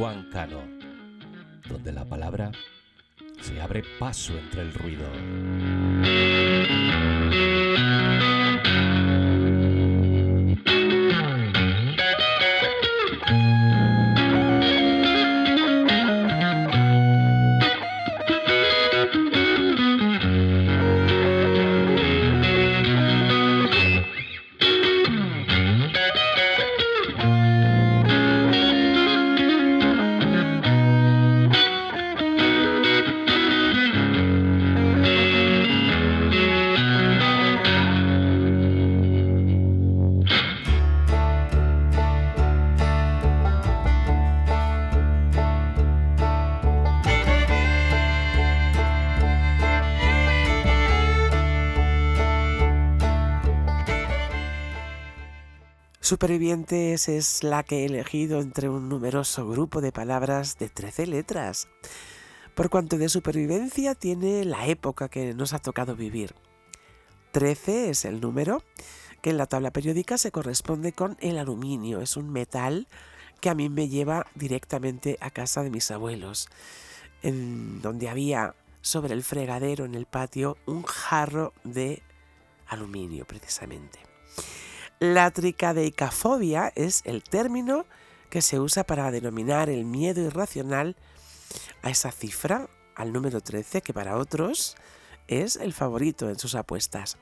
Juan Cano, donde la palabra se abre paso entre el ruido. Supervivientes es la que he elegido entre un numeroso grupo de palabras de 13 letras. Por cuanto de supervivencia tiene la época que nos ha tocado vivir. 13 es el número que en la tabla periódica se corresponde con el aluminio. Es un metal que a mí me lleva directamente a casa de mis abuelos, en donde había sobre el fregadero en el patio un jarro de aluminio precisamente. La tricadeicafobia es el término que se usa para denominar el miedo irracional a esa cifra, al número 13, que para otros es el favorito en sus apuestas.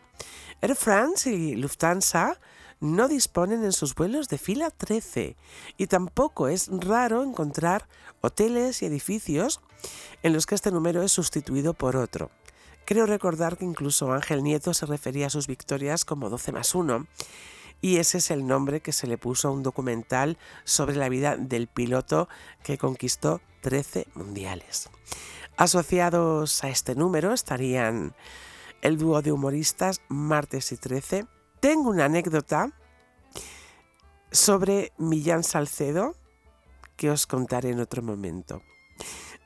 Air France y Lufthansa no disponen en sus vuelos de fila 13 y tampoco es raro encontrar hoteles y edificios en los que este número es sustituido por otro. Creo recordar que incluso Ángel Nieto se refería a sus victorias como 12 más 1 y ese es el nombre que se le puso a un documental sobre la vida del piloto que conquistó 13 mundiales. Asociados a este número estarían el dúo de humoristas Martes y 13. Tengo una anécdota sobre Millán Salcedo que os contaré en otro momento.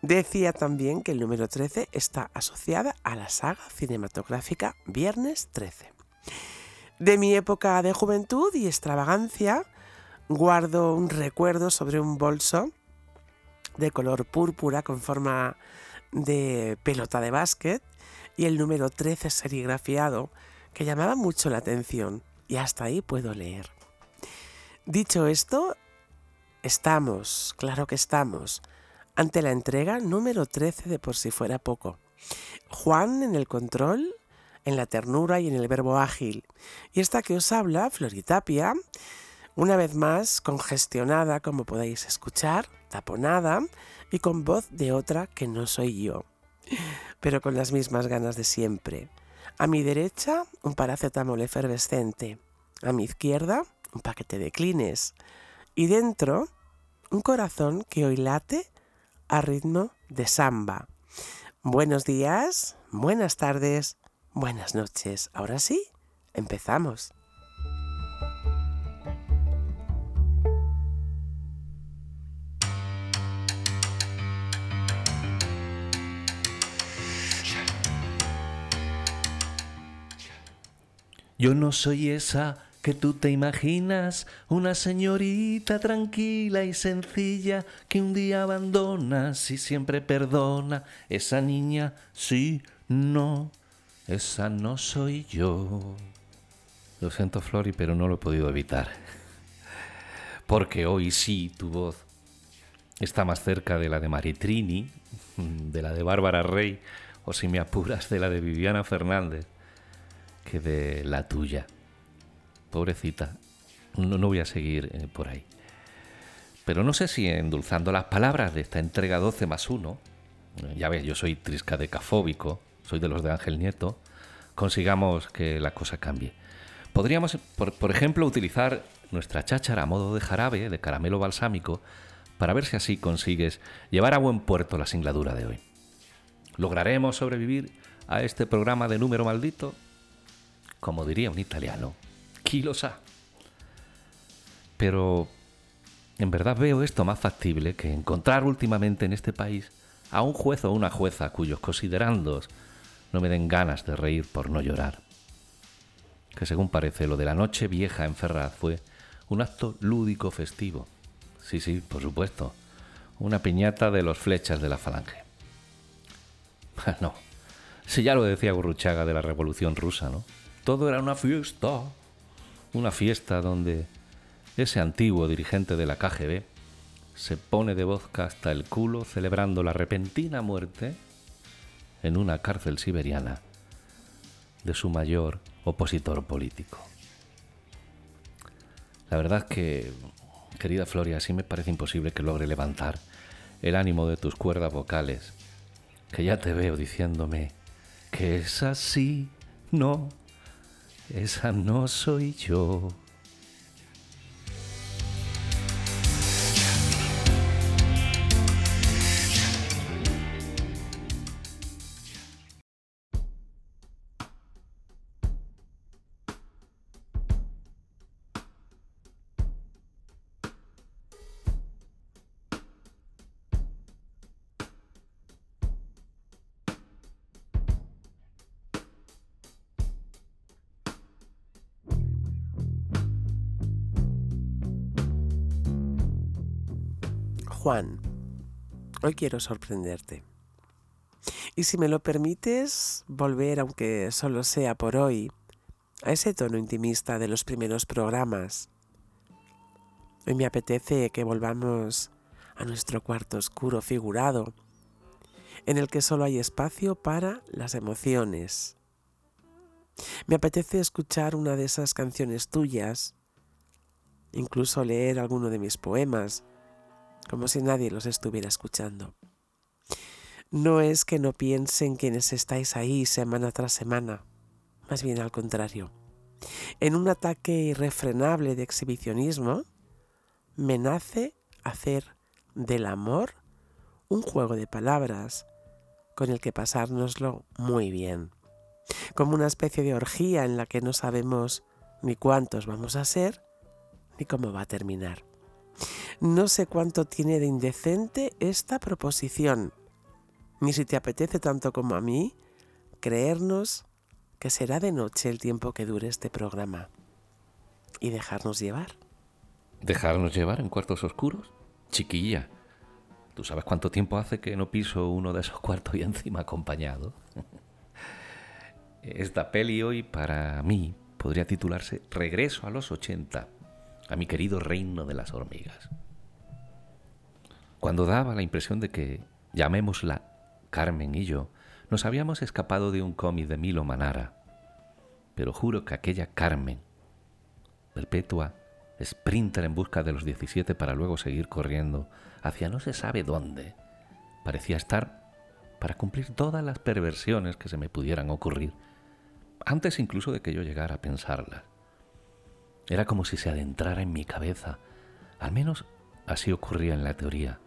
Decía también que el número 13 está asociada a la saga cinematográfica Viernes 13. De mi época de juventud y extravagancia, guardo un recuerdo sobre un bolso de color púrpura con forma de pelota de básquet y el número 13 serigrafiado que llamaba mucho la atención y hasta ahí puedo leer. Dicho esto, estamos, claro que estamos, ante la entrega número 13 de por si fuera poco. Juan en el control en la ternura y en el verbo ágil. Y esta que os habla, Floritapia, una vez más congestionada, como podéis escuchar, taponada y con voz de otra que no soy yo, pero con las mismas ganas de siempre. A mi derecha, un paracetamol efervescente. A mi izquierda, un paquete de clines. Y dentro, un corazón que hoy late a ritmo de samba. Buenos días, buenas tardes, Buenas noches. Ahora sí, empezamos. Yo no soy esa que tú te imaginas, una señorita tranquila y sencilla que un día abandonas y siempre perdona. Esa niña, sí, no. Esa no soy yo. Lo siento, Flori, pero no lo he podido evitar. Porque hoy sí tu voz está más cerca de la de Maritrini, de la de Bárbara Rey, o si me apuras, de la de Viviana Fernández, que de la tuya. Pobrecita, no, no voy a seguir eh, por ahí. Pero no sé si endulzando las palabras de esta entrega 12 más 1, ya ves, yo soy triscadecafóbico, soy de los de Ángel Nieto, consigamos que la cosa cambie. Podríamos, por, ejemplo, utilizar nuestra cháchara a modo de jarabe, de caramelo balsámico, para ver si así consigues llevar a buen puerto la singladura de hoy. ¿Lograremos sobrevivir a este programa de número maldito? Como diría un italiano, chi lo. Pero en verdad veo esto más factible que encontrar últimamente en este país a un juez o una jueza cuyos considerandos no me den ganas de reír por no llorar. Que según parece lo de la noche vieja en Ferraz fue un acto lúdico festivo. Sí, sí, por supuesto. Una piñata de los flechas de la falange. no, si ya lo decía Gurruchaga de la Revolución Rusa, ¿no? Todo era una fiesta. Una fiesta donde ese antiguo dirigente de la KGB se pone de vodka hasta el culo celebrando la repentina muerte en una cárcel siberiana de su mayor opositor político. La verdad que, querida Floria, sí me parece imposible que logre levantar el ánimo de tus cuerdas vocales, que ya te veo diciéndome que es así, no, esa no soy yo. Juan, hoy quiero sorprenderte. Y si me lo permites, volver, aunque solo sea por hoy, a ese tono intimista de los primeros programas. Hoy me apetece que volvamos a nuestro cuarto oscuro figurado, en el que solo hay espacio para las emociones. Me apetece escuchar una de esas canciones tuyas, incluso leer alguno de mis poemas, como si nadie los estuviera escuchando. No es que no piensen quienes estáis ahí semana tras semana, más bien al contrario. En un ataque irrefrenable de exhibicionismo, me nace hacer del amor un juego de palabras con el que pasárnoslo muy bien, como una especie de orgía en la que no sabemos ni cuántos vamos a ser ni cómo va a terminar. No sé cuánto tiene de indecente esta proposición, ni si te apetece tanto como a mí creernos que será de noche el tiempo que dure este programa y dejarnos llevar. ¿Dejarnos llevar en cuartos oscuros? Chiquilla, ¿tú sabes cuánto tiempo hace que no piso uno de esos cuartos y encima acompañado? Esta peli hoy para mí podría titularse Regreso a los 80, a mi querido reino de las hormigas cuando daba la impresión de que, llamémosla Carmen y yo, nos habíamos escapado de un cómic de Milo Manara. Pero juro que aquella Carmen, perpetua, sprinter en busca de los 17 para luego seguir corriendo hacia no se sabe dónde, parecía estar para cumplir todas las perversiones que se me pudieran ocurrir, antes incluso de que yo llegara a pensarlas. Era como si se adentrara en mi cabeza, al menos así ocurría en la teoría.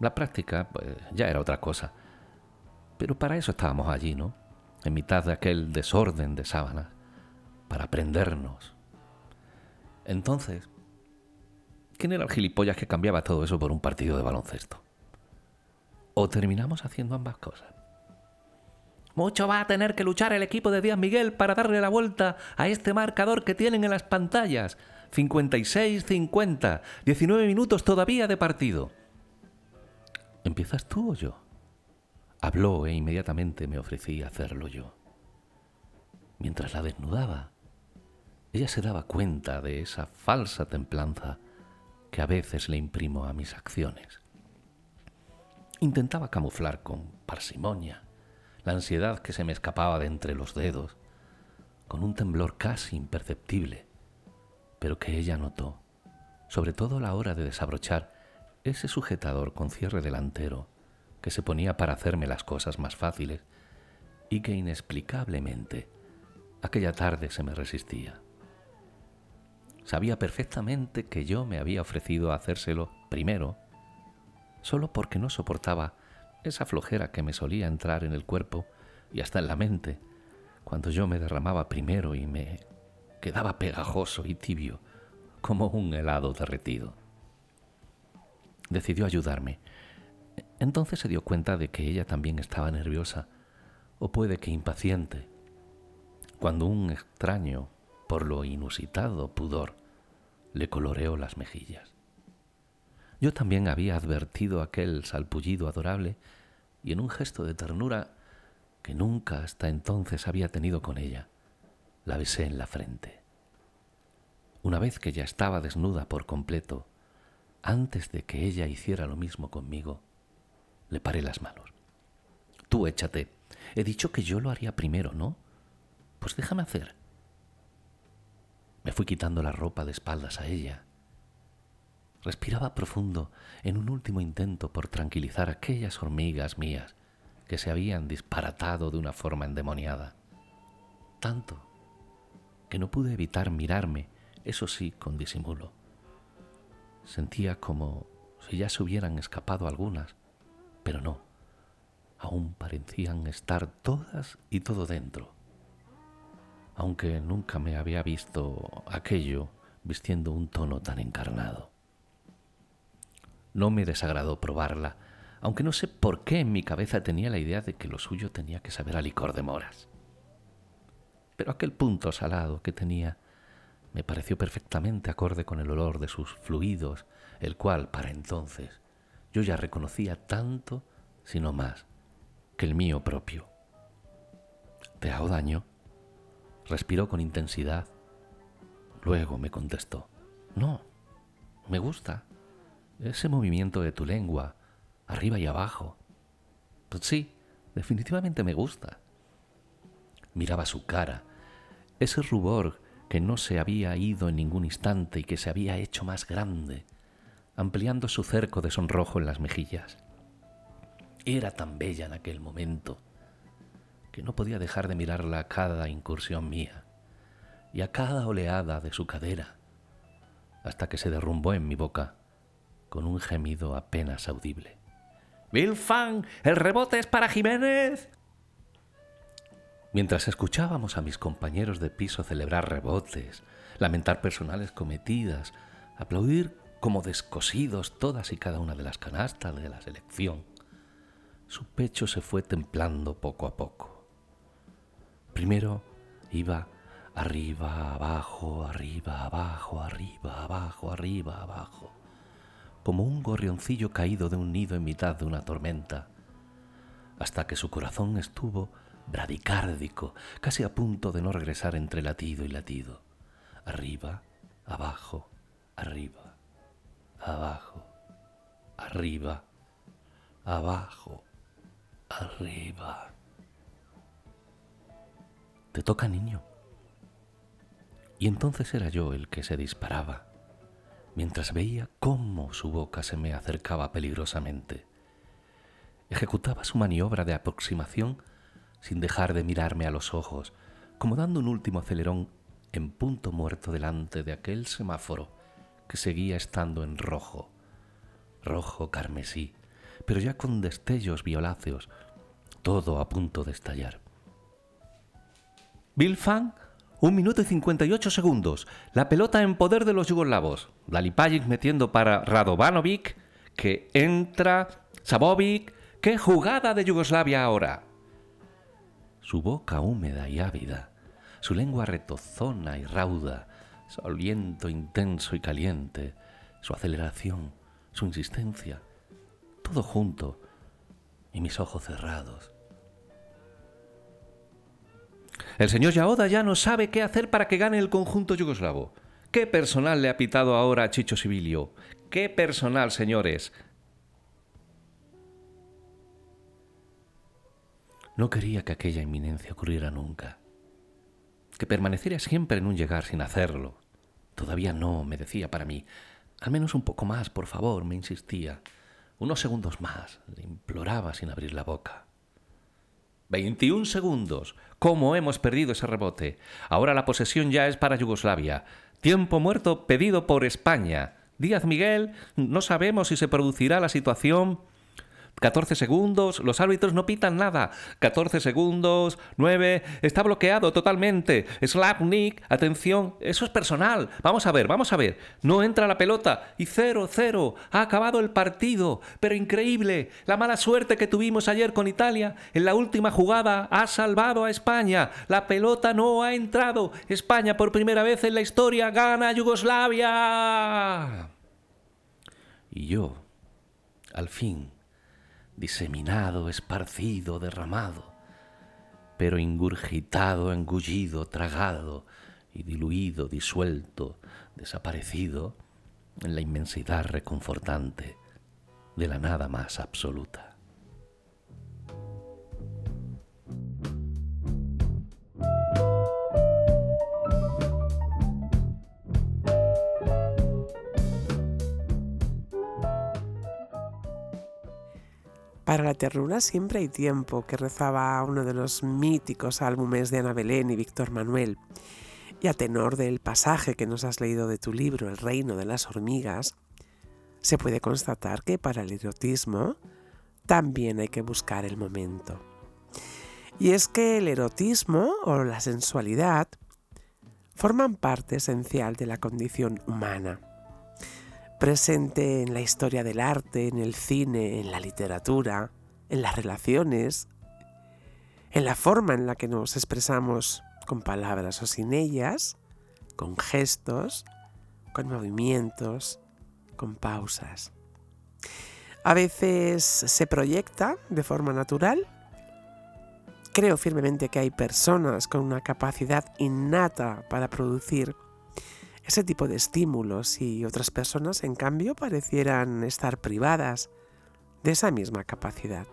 La práctica pues, ya era otra cosa. Pero para eso estábamos allí, ¿no? En mitad de aquel desorden de sábanas, para aprendernos. Entonces, ¿quién era el gilipollas que cambiaba todo eso por un partido de baloncesto? ¿O terminamos haciendo ambas cosas? Mucho va a tener que luchar el equipo de Díaz Miguel para darle la vuelta a este marcador que tienen en las pantallas. 56-50, 19 minutos todavía de partido. ¿Empiezas tú o yo? Habló e inmediatamente me ofrecí a hacerlo yo. Mientras la desnudaba, ella se daba cuenta de esa falsa templanza que a veces le imprimo a mis acciones. Intentaba camuflar con parsimonia la ansiedad que se me escapaba de entre los dedos, con un temblor casi imperceptible, pero que ella notó, sobre todo a la hora de desabrochar ese sujetador con cierre delantero que se ponía para hacerme las cosas más fáciles y que inexplicablemente aquella tarde se me resistía. Sabía perfectamente que yo me había ofrecido a hacérselo primero, solo porque no soportaba esa flojera que me solía entrar en el cuerpo y hasta en la mente, cuando yo me derramaba primero y me quedaba pegajoso y tibio como un helado derretido decidió ayudarme. Entonces se dio cuenta de que ella también estaba nerviosa, o puede que impaciente, cuando un extraño, por lo inusitado pudor, le coloreó las mejillas. Yo también había advertido aquel salpullido adorable y en un gesto de ternura que nunca hasta entonces había tenido con ella, la besé en la frente. Una vez que ya estaba desnuda por completo, antes de que ella hiciera lo mismo conmigo, le paré las manos. Tú échate. He dicho que yo lo haría primero, ¿no? Pues déjame hacer. Me fui quitando la ropa de espaldas a ella. Respiraba profundo en un último intento por tranquilizar aquellas hormigas mías que se habían disparatado de una forma endemoniada. Tanto que no pude evitar mirarme, eso sí, con disimulo. Sentía como si ya se hubieran escapado algunas, pero no, aún parecían estar todas y todo dentro. Aunque nunca me había visto aquello vistiendo un tono tan encarnado. No me desagradó probarla, aunque no sé por qué en mi cabeza tenía la idea de que lo suyo tenía que saber a licor de moras. Pero aquel punto salado que tenía me pareció perfectamente acorde con el olor de sus fluidos, el cual, para entonces, yo ya reconocía tanto, si no más, que el mío propio. ¿Te hago daño? Respiró con intensidad. Luego me contestó, no, me gusta ese movimiento de tu lengua, arriba y abajo. Pues sí, definitivamente me gusta. Miraba su cara, ese rubor que no se había ido en ningún instante y que se había hecho más grande, ampliando su cerco de sonrojo en las mejillas. Era tan bella en aquel momento que no podía dejar de mirarla a cada incursión mía y a cada oleada de su cadera, hasta que se derrumbó en mi boca con un gemido apenas audible. ¡Bill Fan! ¡El rebote es para Jiménez! Mientras escuchábamos a mis compañeros de piso celebrar rebotes, lamentar personales cometidas, aplaudir como descosidos todas y cada una de las canastas de la selección, su pecho se fue templando poco a poco. Primero iba arriba, abajo, arriba, abajo, arriba, abajo, arriba, abajo, como un gorrioncillo caído de un nido en mitad de una tormenta, hasta que su corazón estuvo bradicárdico, casi a punto de no regresar entre latido y latido. Arriba, abajo, arriba, abajo, arriba, abajo, arriba. Te toca, niño. Y entonces era yo el que se disparaba, mientras veía cómo su boca se me acercaba peligrosamente. Ejecutaba su maniobra de aproximación sin dejar de mirarme a los ojos, como dando un último acelerón en punto muerto delante de aquel semáforo que seguía estando en rojo, rojo carmesí, pero ya con destellos violáceos, todo a punto de estallar. Bill Fan, un minuto y cincuenta y ocho segundos. La pelota en poder de los yugoslavos. Dalipajic metiendo para Radovanovic, que entra. Sabovic. ¡Qué jugada de Yugoslavia ahora! su boca húmeda y ávida, su lengua retozona y rauda, su aliento intenso y caliente, su aceleración, su insistencia, todo junto, y mis ojos cerrados. El señor Yaoda ya no sabe qué hacer para que gane el conjunto yugoslavo. ¿Qué personal le ha pitado ahora a Chicho Sibilio? ¿Qué personal, señores? No quería que aquella inminencia ocurriera nunca, que permaneciera siempre en un llegar sin hacerlo. Todavía no, me decía para mí. Al menos un poco más, por favor, me insistía. Unos segundos más, le imploraba sin abrir la boca. Veintiún segundos. ¿Cómo hemos perdido ese rebote? Ahora la posesión ya es para Yugoslavia. Tiempo muerto pedido por España. Díaz Miguel, no sabemos si se producirá la situación 14 segundos, los árbitros no pitan nada. 14 segundos, 9, está bloqueado totalmente. Nick, atención, eso es personal. Vamos a ver, vamos a ver. No entra la pelota y 0, 0. Ha acabado el partido. Pero increíble, la mala suerte que tuvimos ayer con Italia en la última jugada ha salvado a España. La pelota no ha entrado. España por primera vez en la historia gana Yugoslavia. Y yo, al fin, diseminado, esparcido, derramado, pero ingurgitado, engullido, tragado y diluido, disuelto, desaparecido en la inmensidad reconfortante de la nada más absoluta. Para la ternura siempre hay tiempo, que rezaba uno de los míticos álbumes de Ana Belén y Víctor Manuel. Y a tenor del pasaje que nos has leído de tu libro, El reino de las hormigas, se puede constatar que para el erotismo también hay que buscar el momento. Y es que el erotismo o la sensualidad forman parte esencial de la condición humana presente en la historia del arte, en el cine, en la literatura, en las relaciones, en la forma en la que nos expresamos con palabras o sin ellas, con gestos, con movimientos, con pausas. A veces se proyecta de forma natural. Creo firmemente que hay personas con una capacidad innata para producir ese tipo de estímulos y otras personas, en cambio, parecieran estar privadas de esa misma capacidad.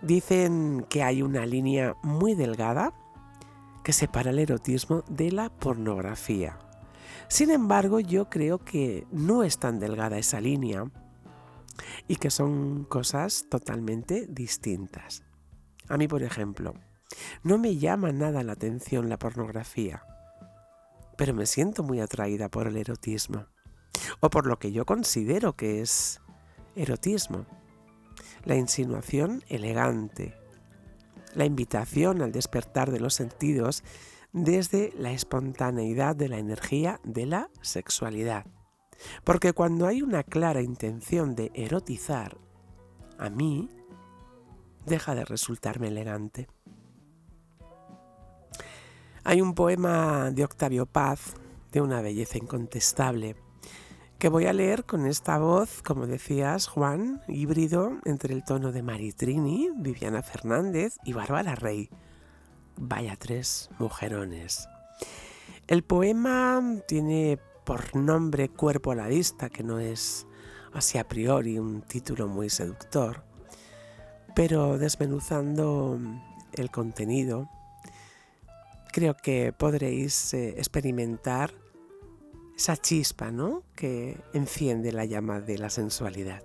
Dicen que hay una línea muy delgada que separa el erotismo de la pornografía. Sin embargo, yo creo que no es tan delgada esa línea y que son cosas totalmente distintas. A mí, por ejemplo, no me llama nada la atención la pornografía pero me siento muy atraída por el erotismo, o por lo que yo considero que es erotismo. La insinuación elegante, la invitación al despertar de los sentidos desde la espontaneidad de la energía de la sexualidad. Porque cuando hay una clara intención de erotizar, a mí deja de resultarme elegante. Hay un poema de Octavio Paz, de una belleza incontestable, que voy a leer con esta voz, como decías, Juan, híbrido entre el tono de Maritrini, Viviana Fernández y Bárbara Rey. Vaya tres mujerones. El poema tiene por nombre Cuerpo a la vista, que no es así a priori un título muy seductor, pero desmenuzando el contenido, creo que podréis eh, experimentar esa chispa ¿no? que enciende la llama de la sensualidad.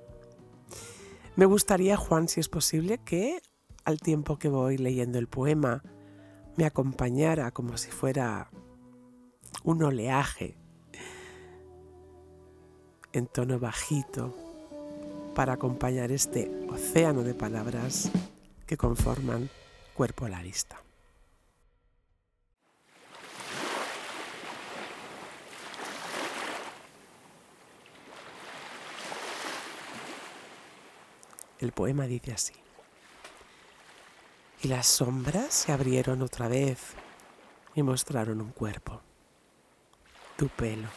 Me gustaría, Juan, si es posible, que al tiempo que voy leyendo el poema me acompañara como si fuera un oleaje en tono bajito para acompañar este océano de palabras que conforman cuerpo a El poema dice así. Y las sombras se abrieron otra vez y mostraron un cuerpo. Tu pelo,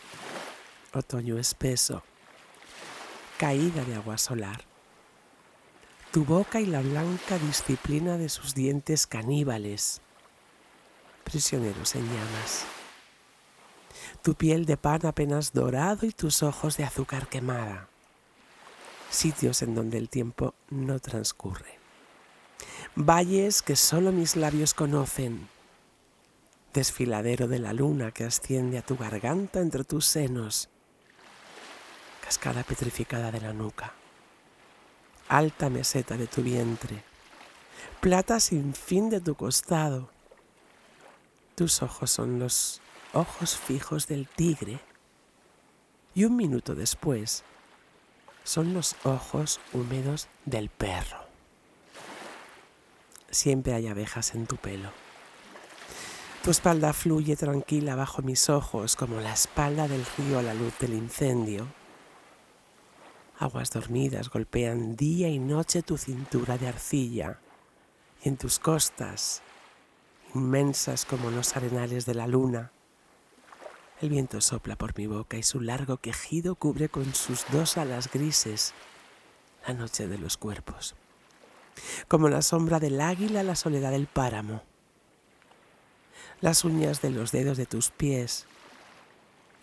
otoño espeso, caída de agua solar. Tu boca y la blanca disciplina de sus dientes caníbales, prisioneros en llamas. Tu piel de pan apenas dorado y tus ojos de azúcar quemada sitios en donde el tiempo no transcurre. Valles que solo mis labios conocen, desfiladero de la luna que asciende a tu garganta entre tus senos, cascada petrificada de la nuca, alta meseta de tu vientre, plata sin fin de tu costado. Tus ojos son los ojos fijos del tigre. Y un minuto después son los ojos húmedos del perro. Siempre hay abejas en tu pelo. Tu espalda fluye tranquila bajo mis ojos como la espalda del río a la luz del incendio. Aguas dormidas golpean día y noche tu cintura de arcilla y en tus costas, inmensas como los arenales de la luna, el viento sopla por mi boca y su largo quejido cubre con sus dos alas grises la noche de los cuerpos, como la sombra del águila la soledad del páramo. Las uñas de los dedos de tus pies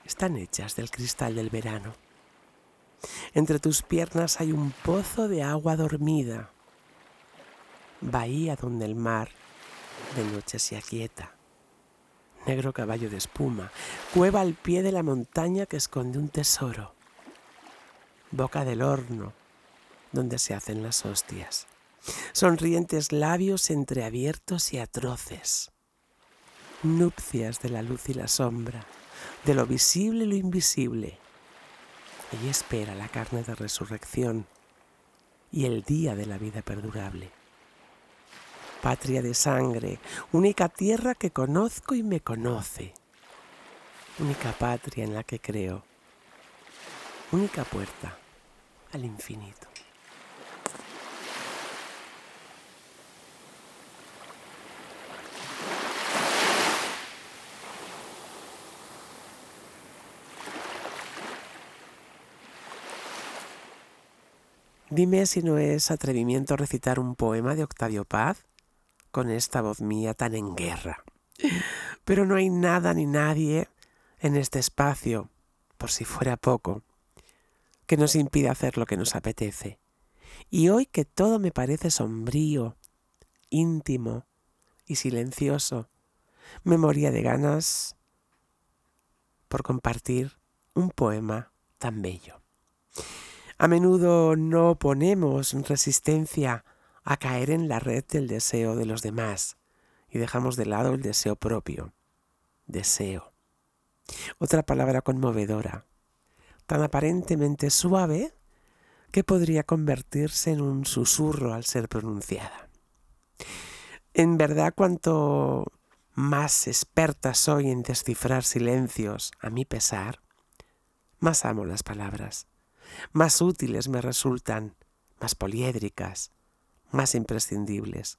están hechas del cristal del verano. Entre tus piernas hay un pozo de agua dormida, bahía donde el mar de noche se aquieta negro caballo de espuma, cueva al pie de la montaña que esconde un tesoro, boca del horno donde se hacen las hostias, sonrientes labios entreabiertos y atroces, nupcias de la luz y la sombra, de lo visible y lo invisible. Allí espera la carne de resurrección y el día de la vida perdurable patria de sangre, única tierra que conozco y me conoce, única patria en la que creo, única puerta al infinito. Dime si no es atrevimiento recitar un poema de Octavio Paz con esta voz mía tan en guerra. Pero no hay nada ni nadie en este espacio, por si fuera poco, que nos impida hacer lo que nos apetece. Y hoy que todo me parece sombrío, íntimo y silencioso, me moría de ganas por compartir un poema tan bello. A menudo no ponemos resistencia a caer en la red del deseo de los demás y dejamos de lado el deseo propio. Deseo. Otra palabra conmovedora, tan aparentemente suave que podría convertirse en un susurro al ser pronunciada. En verdad, cuanto más experta soy en descifrar silencios a mi pesar, más amo las palabras, más útiles me resultan, más poliédricas, más imprescindibles.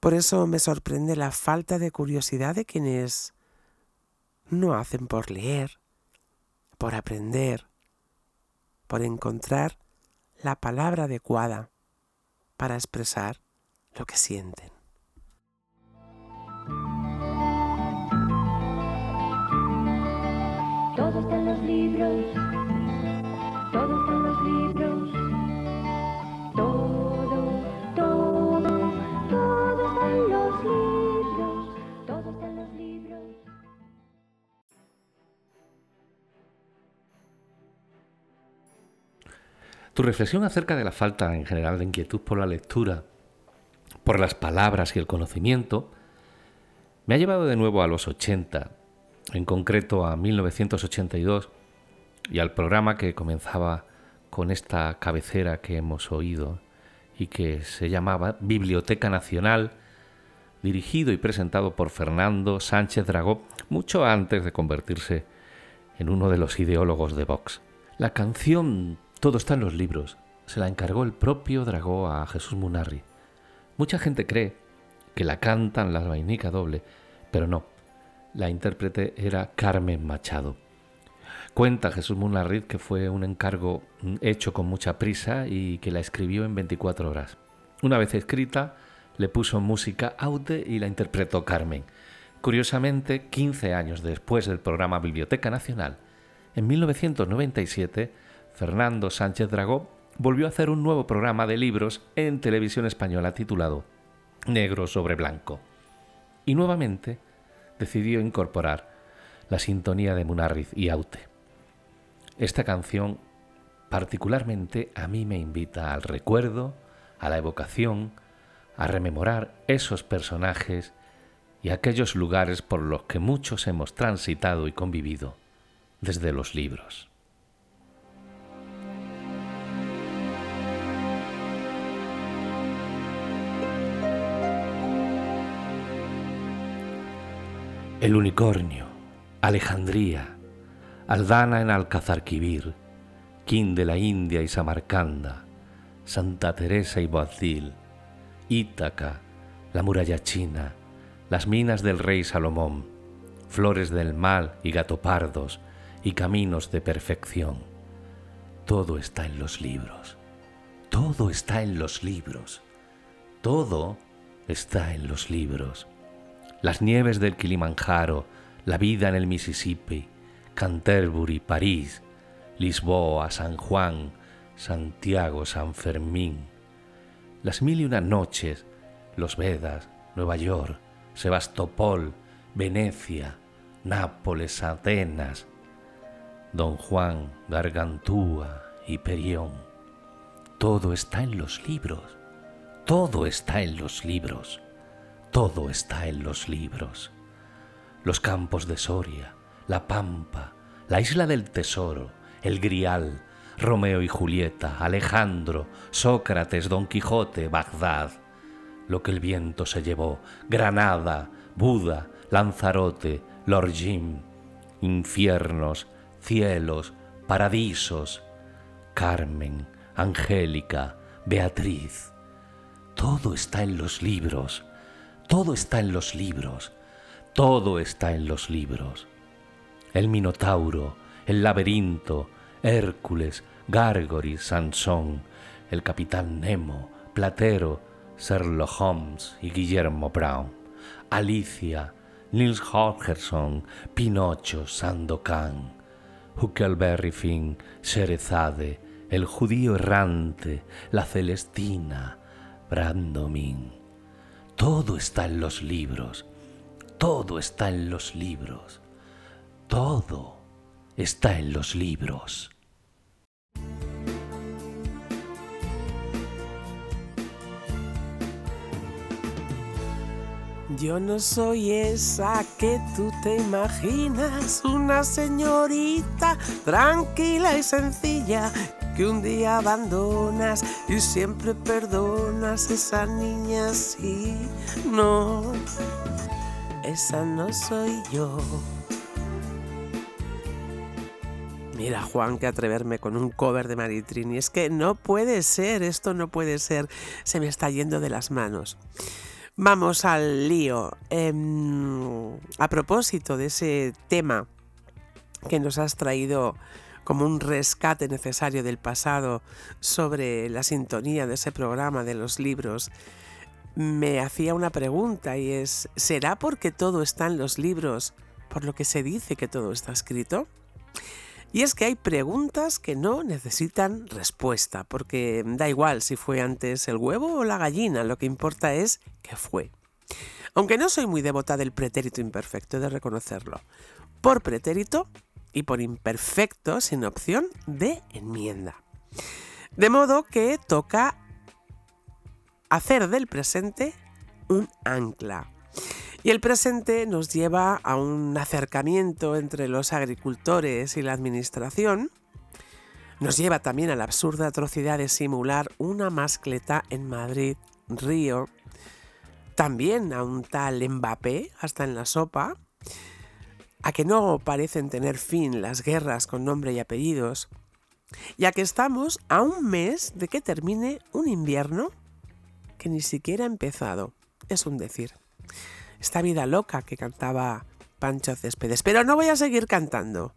Por eso me sorprende la falta de curiosidad de quienes no hacen por leer, por aprender, por encontrar la palabra adecuada para expresar lo que sienten. Tu reflexión acerca de la falta en general de inquietud por la lectura, por las palabras y el conocimiento, me ha llevado de nuevo a los 80, en concreto a 1982, y al programa que comenzaba con esta cabecera que hemos oído y que se llamaba Biblioteca Nacional, dirigido y presentado por Fernando Sánchez Dragó, mucho antes de convertirse en uno de los ideólogos de Vox. La canción todo está en los libros. Se la encargó el propio Dragó a Jesús Munarri. Mucha gente cree que la cantan las vainica doble, pero no. La intérprete era Carmen Machado. Cuenta Jesús Munarri que fue un encargo hecho con mucha prisa y que la escribió en 24 horas. Una vez escrita, le puso música aude y la interpretó Carmen. Curiosamente, 15 años después del programa Biblioteca Nacional, en 1997, Fernando Sánchez Dragó volvió a hacer un nuevo programa de libros en televisión española titulado Negro sobre Blanco. Y nuevamente decidió incorporar la sintonía de Munarriz y Aute. Esta canción particularmente a mí me invita al recuerdo, a la evocación, a rememorar esos personajes y aquellos lugares por los que muchos hemos transitado y convivido desde los libros. El unicornio, Alejandría, Aldana en Alcazarquivir, Quín de la India y Samarcanda, Santa Teresa y Boabdil, Ítaca, la muralla china, las minas del rey Salomón, flores del mal y gatopardos y caminos de perfección. Todo está en los libros, todo está en los libros, todo está en los libros. Las nieves del Kilimanjaro, la vida en el Mississippi, Canterbury, París, Lisboa, San Juan, Santiago, San Fermín, las mil y una noches, los Vedas, Nueva York, Sebastopol, Venecia, Nápoles, Atenas, Don Juan, Gargantúa y Perión. Todo está en los libros, todo está en los libros, todo está en los libros. Los campos de Soria, la Pampa, la isla del tesoro, el Grial, Romeo y Julieta, Alejandro, Sócrates, Don Quijote, Bagdad, lo que el viento se llevó, Granada, Buda, Lanzarote, Lord Jim, infiernos, cielos, paradisos, Carmen, Angélica, Beatriz. Todo está en los libros, todo está en los libros, todo está en los libros. El Minotauro, el laberinto, Hércules, Gargoris, Sansón, el capitán Nemo, Platero, Sherlock Holmes y Guillermo Brown, Alicia, Nils Holgersson, Pinocho, Sandokan, Huckleberry Finn, Sherezade, el judío errante, la Celestina, Brandomin. Todo está en los libros, todo está en los libros, todo está en los libros. Yo no soy esa que tú te imaginas, una señorita tranquila y sencilla que un día abandonas y siempre perdonas esa niña sí, no, esa no soy yo. Mira, Juan, que atreverme con un cover de Maritrini. Es que no puede ser, esto no puede ser. Se me está yendo de las manos. Vamos al lío. Em, a propósito de ese tema que nos has traído como un rescate necesario del pasado sobre la sintonía de ese programa de los libros, me hacía una pregunta y es, ¿será porque todo está en los libros por lo que se dice que todo está escrito? Y es que hay preguntas que no necesitan respuesta, porque da igual si fue antes el huevo o la gallina, lo que importa es que fue. Aunque no soy muy devota del pretérito imperfecto, he de reconocerlo. Por pretérito y por imperfecto sin opción de enmienda. De modo que toca hacer del presente un ancla. Y el presente nos lleva a un acercamiento entre los agricultores y la administración. Nos lleva también a la absurda atrocidad de simular una mascleta en Madrid, Río. También a un tal Mbappé, hasta en la sopa. A que no parecen tener fin las guerras con nombre y apellidos. Y a que estamos a un mes de que termine un invierno que ni siquiera ha empezado. Es un decir esta vida loca que cantaba Pancho Céspedes. Pero no voy a seguir cantando.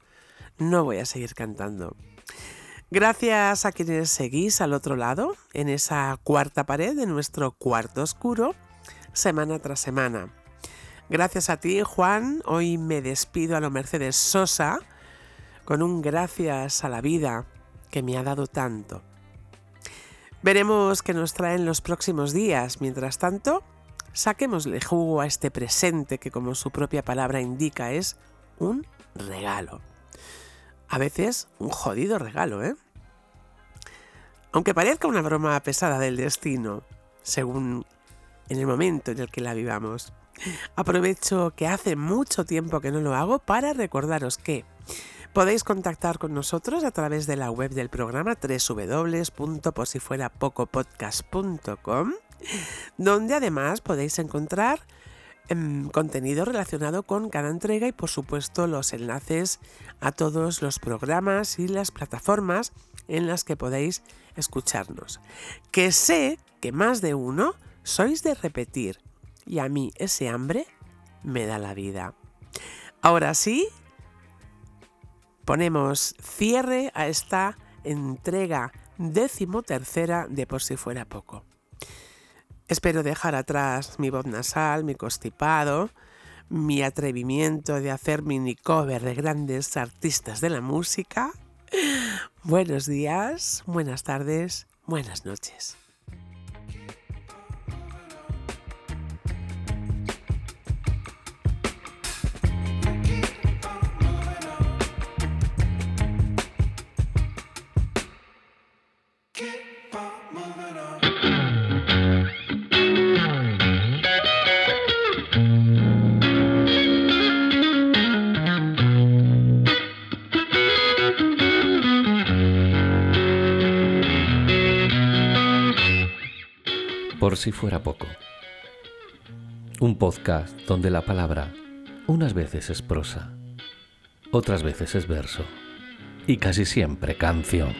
No voy a seguir cantando. Gracias a quienes seguís al otro lado, en esa cuarta pared de nuestro cuarto oscuro, semana tras semana. Gracias a ti, Juan. Hoy me despido a lo Mercedes Sosa con un gracias a la vida que me ha dado tanto. Veremos qué nos traen los próximos días. Mientras tanto, saquémosle jugo a este presente que como su propia palabra indica es un regalo. A veces un jodido regalo, ¿eh? Aunque parezca una broma pesada del destino, según en el momento en el que la vivamos. Aprovecho que hace mucho tiempo que no lo hago para recordaros que podéis contactar con nosotros a través de la web del programa www.posifuerapocopodcast.com donde además podéis encontrar em, contenido relacionado con cada entrega y por supuesto los enlaces a todos los programas y las plataformas en las que podéis escucharnos. Que sé que más de uno sois de repetir y a mí ese hambre me da la vida. Ahora sí, ponemos cierre a esta entrega decimotercera de por si fuera poco. Espero dejar atrás mi voz nasal, mi constipado, mi atrevimiento de hacer mini cover de grandes artistas de la música. Buenos días, buenas tardes, buenas noches. Si fuera poco. Un podcast donde la palabra unas veces es prosa, otras veces es verso y casi siempre canción.